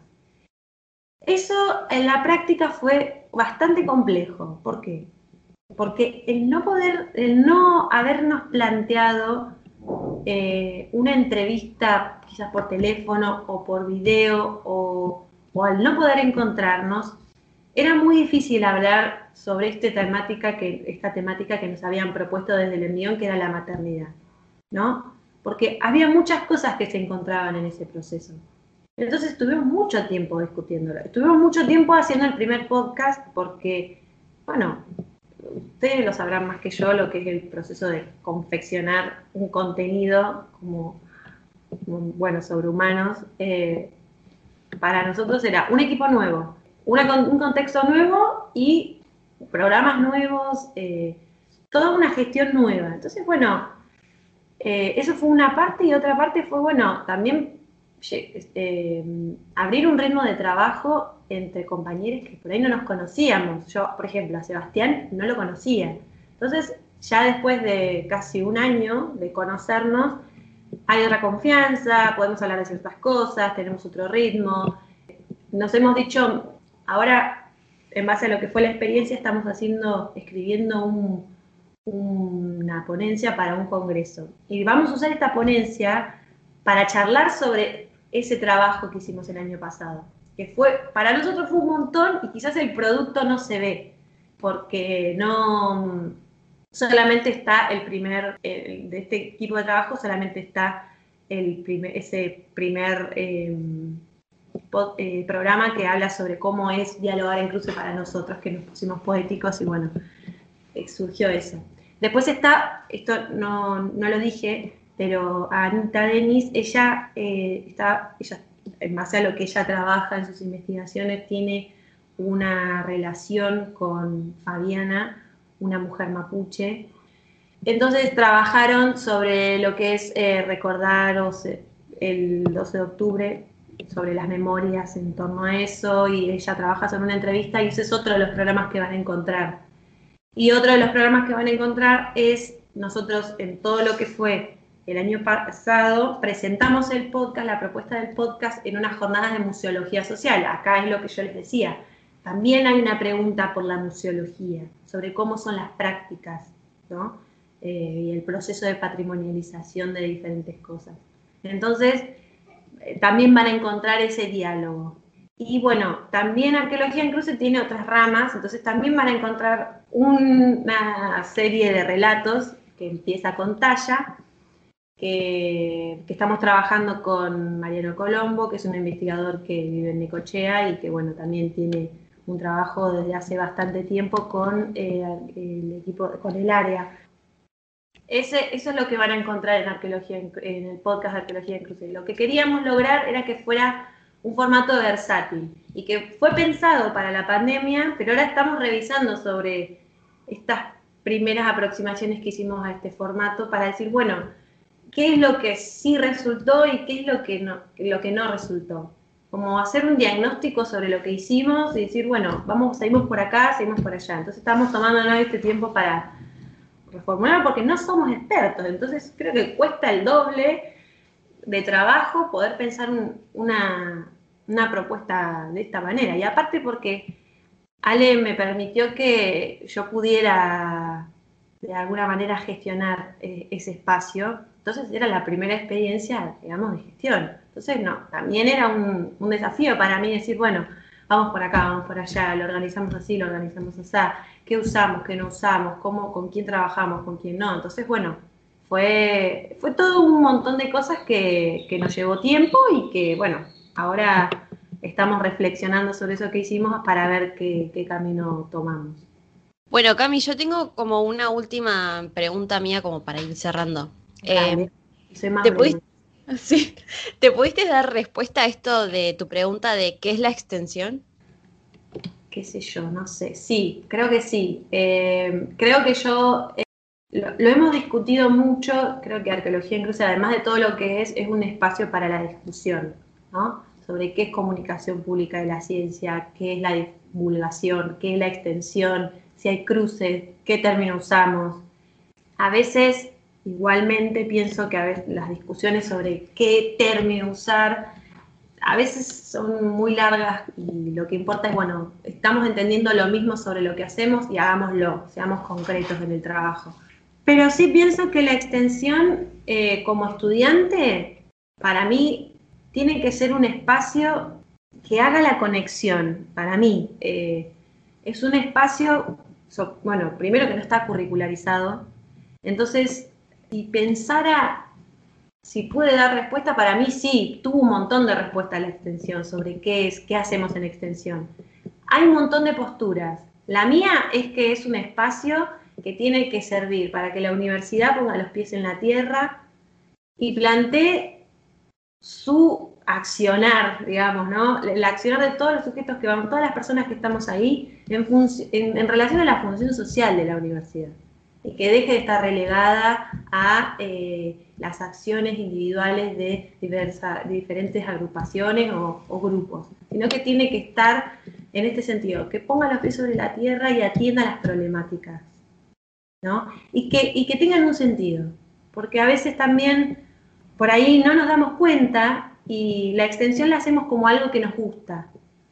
Eso en la práctica fue bastante complejo. ¿Por qué? Porque el no poder, el no habernos planteado eh, una entrevista quizás por teléfono o por video o o al no poder encontrarnos, era muy difícil hablar sobre esta temática que, esta temática que nos habían propuesto desde el envión, que era la maternidad, ¿no? Porque había muchas cosas que se encontraban en ese proceso. Entonces estuvimos mucho tiempo discutiéndolo. Estuvimos mucho tiempo haciendo el primer podcast porque, bueno, ustedes lo sabrán más que yo lo que es el proceso de confeccionar un contenido como, como, bueno, sobre humanos. Eh, para nosotros era un equipo nuevo, una, un contexto nuevo y programas nuevos, eh, toda una gestión nueva. Entonces, bueno, eh, eso fue una parte y otra parte fue, bueno, también este, abrir un ritmo de trabajo entre compañeros que por ahí no nos conocíamos. Yo, por ejemplo, a Sebastián no lo conocía. Entonces, ya después de casi un año de conocernos, hay otra confianza, podemos hablar de ciertas cosas, tenemos otro ritmo. Nos hemos dicho, ahora, en base a lo que fue la experiencia, estamos haciendo, escribiendo una ponencia para un congreso. Y vamos a usar esta ponencia para charlar sobre ese trabajo que hicimos el año pasado. Que fue, para nosotros fue un montón y quizás el producto no se ve, porque no solamente está el primer, de este equipo de trabajo, solamente está el primer, ese primer em, eh, programa que habla sobre cómo es dialogar incluso para nosotros, que nos pusimos poéticos y bueno, eh, surgió eso. Después está, esto no, no lo dije, pero Anita Denis, ella eh, está, ella, en base a lo que ella trabaja en sus investigaciones, tiene una relación con Fabiana, una mujer mapuche. Entonces trabajaron sobre lo que es eh, recordar el 12 de octubre, sobre las memorias en torno a eso, y ella trabaja sobre una entrevista y ese es otro de los programas que van a encontrar. Y otro de los programas que van a encontrar es nosotros en todo lo que fue el año pasado, presentamos el podcast, la propuesta del podcast en unas jornadas de museología social. Acá es lo que yo les decía, también hay una pregunta por la museología, sobre cómo son las prácticas eh, y el proceso de patrimonialización de diferentes cosas. Entonces, eh, también van a encontrar ese diálogo. Y bueno, también arqueología cruce tiene otras ramas, entonces también van a encontrar una serie de relatos que empieza con Talla, que, que, estamos trabajando con Mariano Colombo, que es un investigador que vive en Necochea y que bueno, también tiene un trabajo desde hace bastante tiempo con eh, el equipo, con el área. Ese, eso es lo que van a encontrar en arqueología en, el podcast de Arqueología en Cruce. Lo que queríamos lograr era que fuera un formato versátil y que fue pensado para la pandemia, pero ahora estamos revisando sobre estas primeras aproximaciones que hicimos a este formato para decir, bueno, qué es lo que sí resultó y qué es lo que no, lo que no resultó como hacer un diagnóstico sobre lo que hicimos y decir, bueno, vamos, seguimos por acá, seguimos por allá. Entonces estamos tomando este tiempo para reformular porque no somos expertos, entonces creo que cuesta el doble de trabajo poder pensar una, una propuesta de esta manera. Y aparte porque Ale me permitió que yo pudiera de alguna manera gestionar eh, ese espacio. Entonces era la primera experiencia, digamos, de gestión. Entonces, no, también era un, desafío para mí decir, bueno, vamos por acá, vamos por allá, lo organizamos así, lo organizamos así, qué usamos, qué no usamos, cómo, con quién trabajamos, con quién no. Entonces, bueno, fue, fue todo un montón de cosas que, nos llevó tiempo y que, bueno, ahora estamos reflexionando sobre eso que hicimos para ver qué, camino tomamos. Bueno, Cami, yo tengo como una última pregunta mía como para ir cerrando. Eh, ¿te, pudiste, Sí. ¿Te pudiste dar respuesta a esto de tu pregunta de qué es la extensión? Qué sé yo, no sé. Sí, creo que sí. Eh, creo que yo eh, lo, hemos discutido mucho. Creo que arqueología incluso, además de todo lo que es, es un espacio para la discusión, ¿no? Sobre qué es comunicación pública de la ciencia, qué es la divulgación, qué es la extensión, si hay cruces, qué término usamos. A veces Igualmente pienso que a veces las discusiones sobre qué término usar a veces son muy largas y lo que importa es, bueno, estamos entendiendo lo mismo sobre lo que hacemos y hagámoslo, seamos concretos en el trabajo. Pero sí pienso que la extensión eh, como estudiante, para mí, tiene que ser un espacio que haga la conexión, para mí, eh, es un espacio, bueno, primero que no está curricularizado, entonces, si pensara si puede dar respuesta, para mí sí, tuvo un montón de respuestas a la extensión sobre qué es, qué hacemos en extensión. Hay un montón de posturas. La mía es que es un espacio que tiene que servir para que la universidad ponga los pies en la tierra y plantee su accionar, digamos, ¿no? El accionar de todos los sujetos que vamos, todas las personas que estamos ahí, en, en relación a la función social de la universidad. Y que deje de estar relegada a eh, las acciones individuales de, diversa- diferentes agrupaciones o, o grupos, sino que tiene que estar en este sentido, que ponga los pies sobre la tierra y atienda las problemáticas, ¿no? Y que, y que tengan un sentido, porque a veces también por ahí no nos damos cuenta y la extensión la hacemos como algo que nos gusta,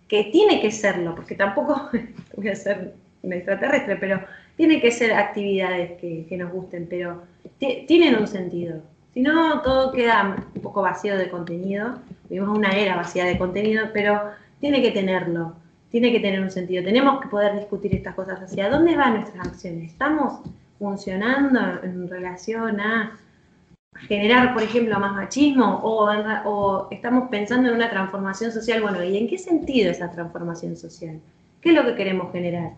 que tiene que serlo, porque tampoco voy a ser un extraterrestre, pero tiene que ser actividades que, nos gusten, pero ti- tienen un sentido. Si no, todo queda un poco vacío de contenido. Vivimos una era vacía de contenido, pero tiene que tenerlo, tiene que tener un sentido. Tenemos que poder discutir estas cosas. ¿Hacia dónde van nuestras acciones? ¿Estamos funcionando en relación a generar, por ejemplo, más machismo o estamos pensando en una transformación social. Bueno, ¿y en qué sentido esa transformación social? ¿Qué es lo que queremos generar?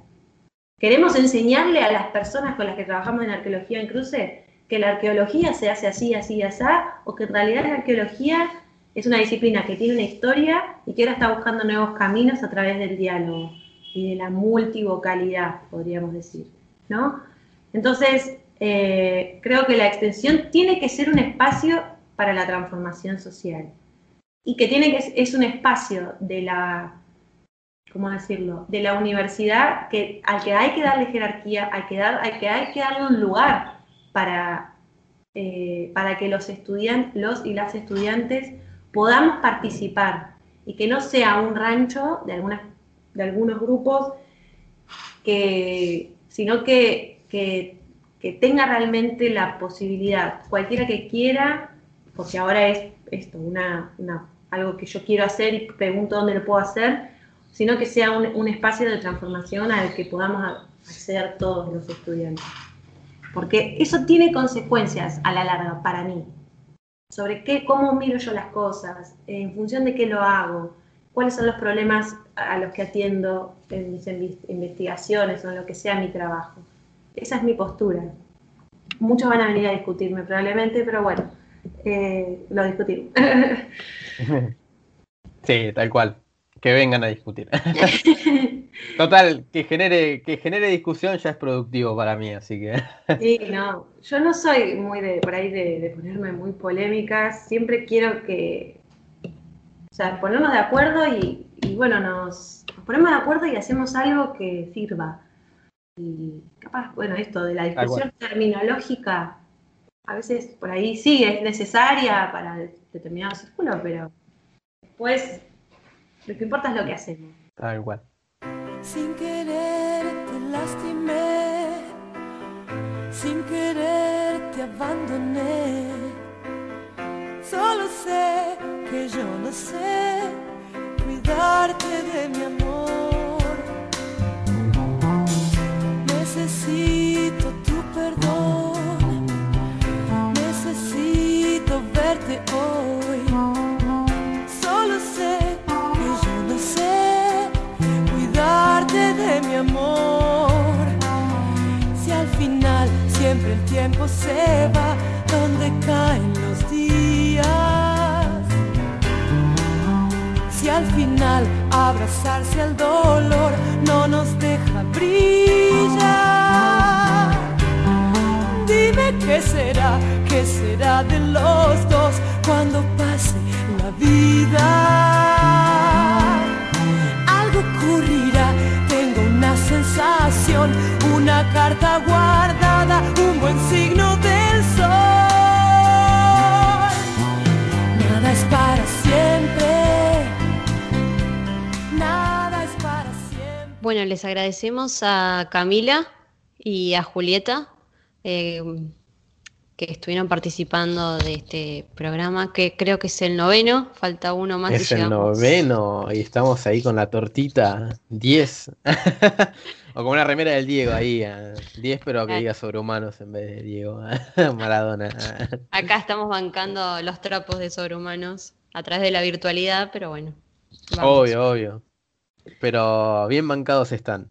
¿Queremos enseñarle a las personas con las que trabajamos en arqueología en cruce que la arqueología se hace así, así, así, o que en realidad la arqueología es una disciplina que tiene una historia y que ahora está buscando nuevos caminos a través del diálogo y de la multivocalidad, podríamos decir, ¿no? Entonces, eh, creo que la extensión tiene que ser un espacio para la transformación social y que tiene que es un espacio de la ¿cómo decirlo? de la universidad que al que hay que darle jerarquía, hay que dar, hay que, hay que darle un lugar para, eh, para que los estudiantes, los y las estudiantes podamos participar y que no sea un rancho de algunas, de algunos grupos que, sino que, que, que tenga realmente la posibilidad, cualquiera que quiera, porque ahora es esto, una- algo que yo quiero hacer y pregunto dónde lo puedo hacer, sino que sea un, un espacio de transformación al que podamos acceder todos los estudiantes. Porque eso tiene consecuencias a la larga para mí, sobre qué, cómo miro yo las cosas, en función de qué lo hago, cuáles son los problemas a los que atiendo en mis investigaciones o en lo que sea mi trabajo. Esa es mi postura. Muchos van a venir a discutirme probablemente, pero bueno, eh, lo discutimos. Sí, tal cual. Que vengan a discutir. Total, que genere, que genere discusión ya es productivo para mí, así que. Sí, no, yo no soy muy de por ahí de, de ponerme muy polémica, siempre quiero que, o sea, ponernos de acuerdo y, y bueno, nos, nos ponemos de acuerdo y hacemos algo que sirva. Y capaz, bueno, esto de la discusión terminológica, a veces por ahí sí es necesaria para de- determinados círculos, pero después lo que importa es lo que hacemos. Tal cual. Sin querer te lastimé, sin querer te abandoné. Solo sé que yo no sé cuidarte de mi amor. Necesito tu perdón, necesito verte hoy. Siempre el tiempo se va donde caen los días. Si al final abrazarse al dolor no nos deja brillar. Dime qué será, qué será de los dos cuando pase Bueno, les agradecemos a Camila y a Julieta eh, que estuvieron participando de este programa, que creo que es el noveno, falta uno más. y Es el noveno y estamos ahí con la tortita 10. o como una remera del Diego ahí. ah, 10 pero que diga sobrehumanos en vez de Diego. Maradona. Acá estamos bancando los trapos de sobrehumanos a través de la virtualidad, pero bueno. vamos. Obvio, obvio. Pero bien bancados están.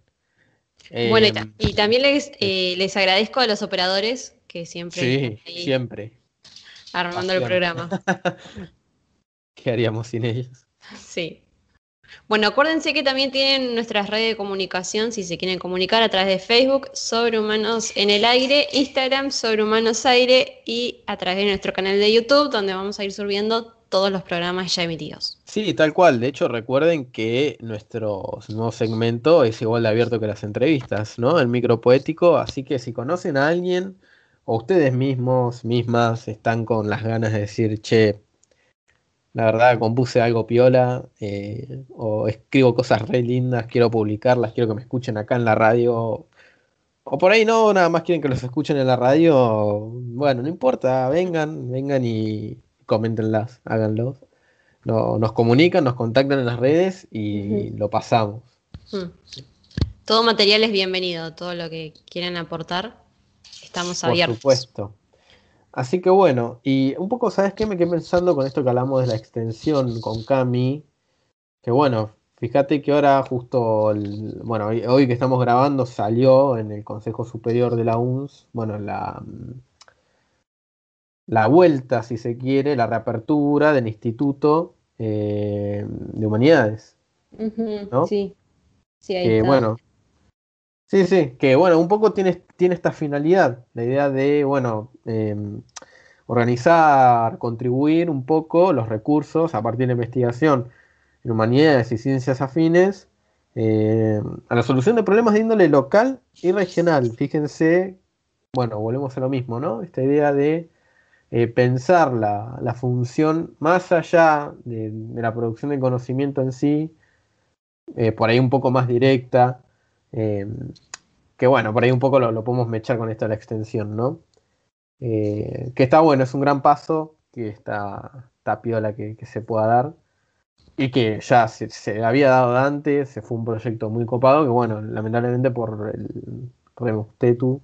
Bueno, y, Em, ta- y también les, eh, les agradezco a los operadores que siempre Sí, ahí siempre. armando el programa. ¿Qué haríamos sin ellos? Sí. Bueno, acuérdense que también tienen nuestras redes de comunicación si se quieren comunicar a través de Facebook, Sobrehumanos en el Aire, Instagram, Sobrehumanos Aire y a través de nuestro canal de YouTube, donde vamos a ir subiendo todos los programas ya emitidos. Sí, tal cual. De hecho, recuerden que nuestro nuevo segmento es igual de abierto que las entrevistas, ¿no? El micro poético. Así que si conocen a alguien o ustedes mismos, mismas, están con las ganas de decir, che, la verdad compuse algo piola, eh, o escribo cosas re lindas, quiero publicarlas, quiero que me escuchen acá en la radio. O por ahí no, nada más quieren que los escuchen en la radio. Bueno, no importa, vengan, vengan y coméntenlas, háganlos. No, nos comunican, nos contactan en las redes y lo pasamos. Mm. Todo material es bienvenido, todo lo que quieran aportar, estamos Por abiertos. supuesto. Así que bueno, y un poco, ¿sabes qué? Me quedé pensando con esto que hablamos de la extensión con Cami. Que bueno, fíjate que ahora justo, el- bueno, hoy, hoy que estamos grabando salió en el Consejo Superior de la UNS, bueno, la, mm, la vuelta, si se quiere, la reapertura del Instituto eh, de Humanidades. ¿no? Sí, sí, ahí que está. bueno, sí, sí, que bueno, un poco tiene, tiene esta finalidad, la idea de, bueno, em, organizar, contribuir un poco los recursos a partir de investigación en humanidades y ciencias afines eh, a la solución de problemas de índole local y regional. Fíjense, bueno, volvemos a lo mismo, ¿no? Esta idea de eh, pensar la, la función más allá de, la producción de conocimiento en sí, eh, por ahí un poco más directa, eh, que bueno, por ahí un poco lo, lo podemos mechar con esto de la extensión, ¿no? Eh, que está bueno, es un gran paso, que está, está piola que, que se pueda dar, y que ya se, se había dado antes, se fue un proyecto muy copado, que bueno, lamentablemente por el Remustetu,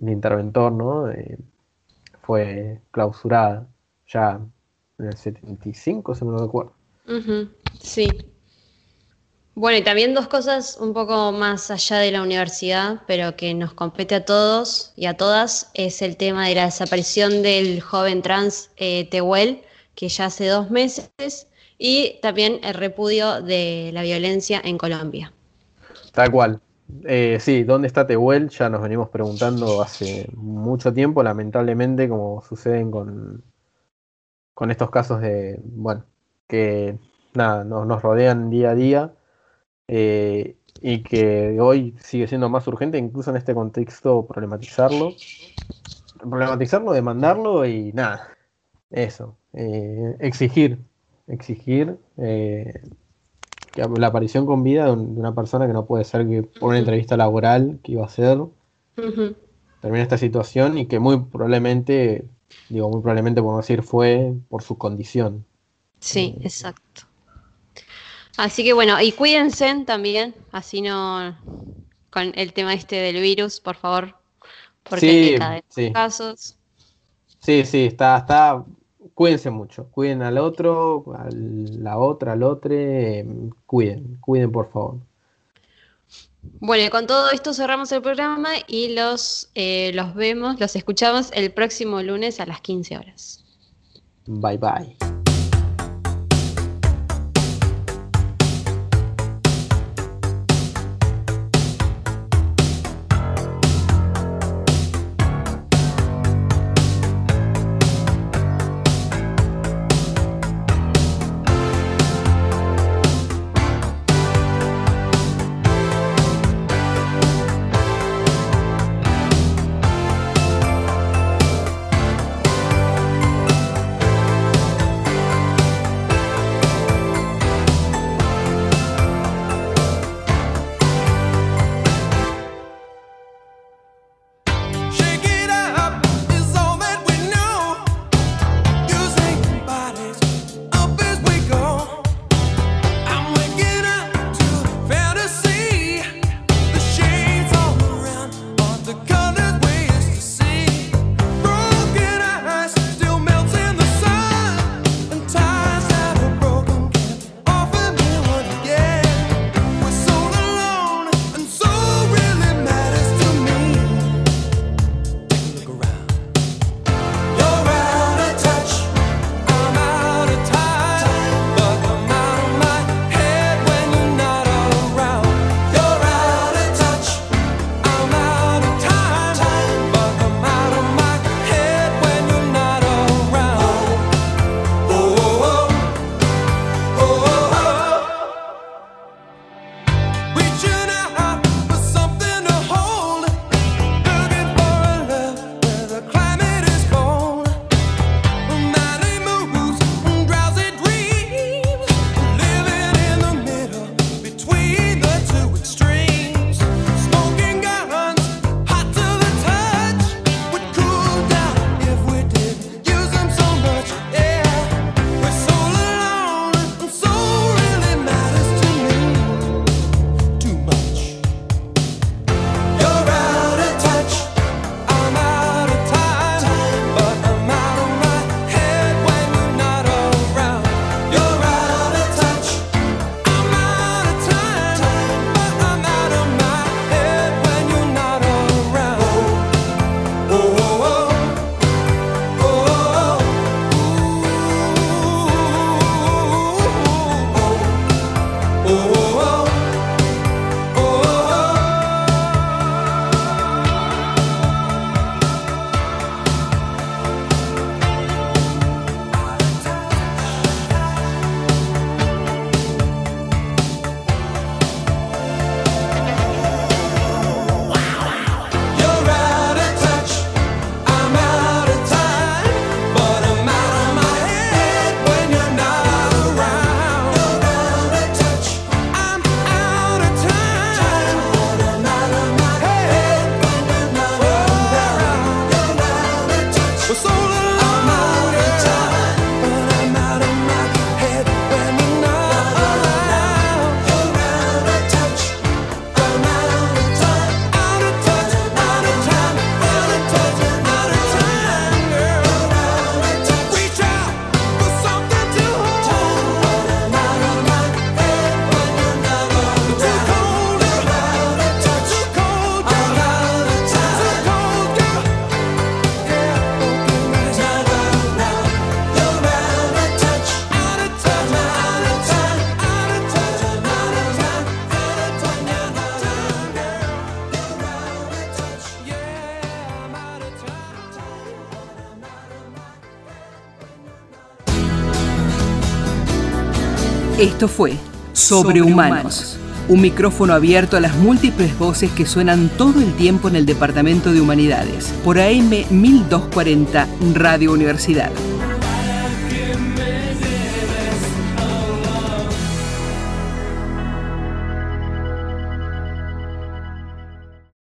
el interventor, ¿no? Fue clausurada ya en el 75, si no me recuerdo. Ujú, Sí. Bueno, y también dos cosas un poco más allá de la universidad, pero que nos compete a todos y a todas, es el tema de la desaparición del joven trans eh, Tehuel, que ya hace dos meses, y también el repudio de la violencia en Colombia. Tal cual. Eh, sí, ¿dónde está Tehuel? Ya nos venimos preguntando hace mucho tiempo, lamentablemente, como suceden con, con estos casos de, bueno, que nada, nos, nos rodean día a día eh, y que hoy sigue siendo más urgente, incluso en este contexto, problematizarlo, problematizarlo, demandarlo y nada, eso, eh, exigir, exigir eh, la aparición con vida de, un- de una persona que no puede ser que por una entrevista laboral que iba a hacer Ujú, termine esta situación y que muy probablemente, digo muy probablemente por no decir fue por su condición. Sí, exacto. Así que bueno, y cuídense también, así no con el tema este del virus, por favor, porque Sí, hay cada vez más sí. casos. Sí, sí, está, está, cuídense mucho, cuiden al otro, a la otra, al otro, eh, cuiden, cuiden por favor. Bueno, y con todo esto cerramos el programa y los, eh, los vemos, los escuchamos el próximo lunes a las 15 horas. Bye bye. Oh. Esto fue Sobrehumanos. Un micrófono abierto a las múltiples voces que suenan todo el tiempo en el Departamento de Humanidades. Por AM 1240 Radio Universidad.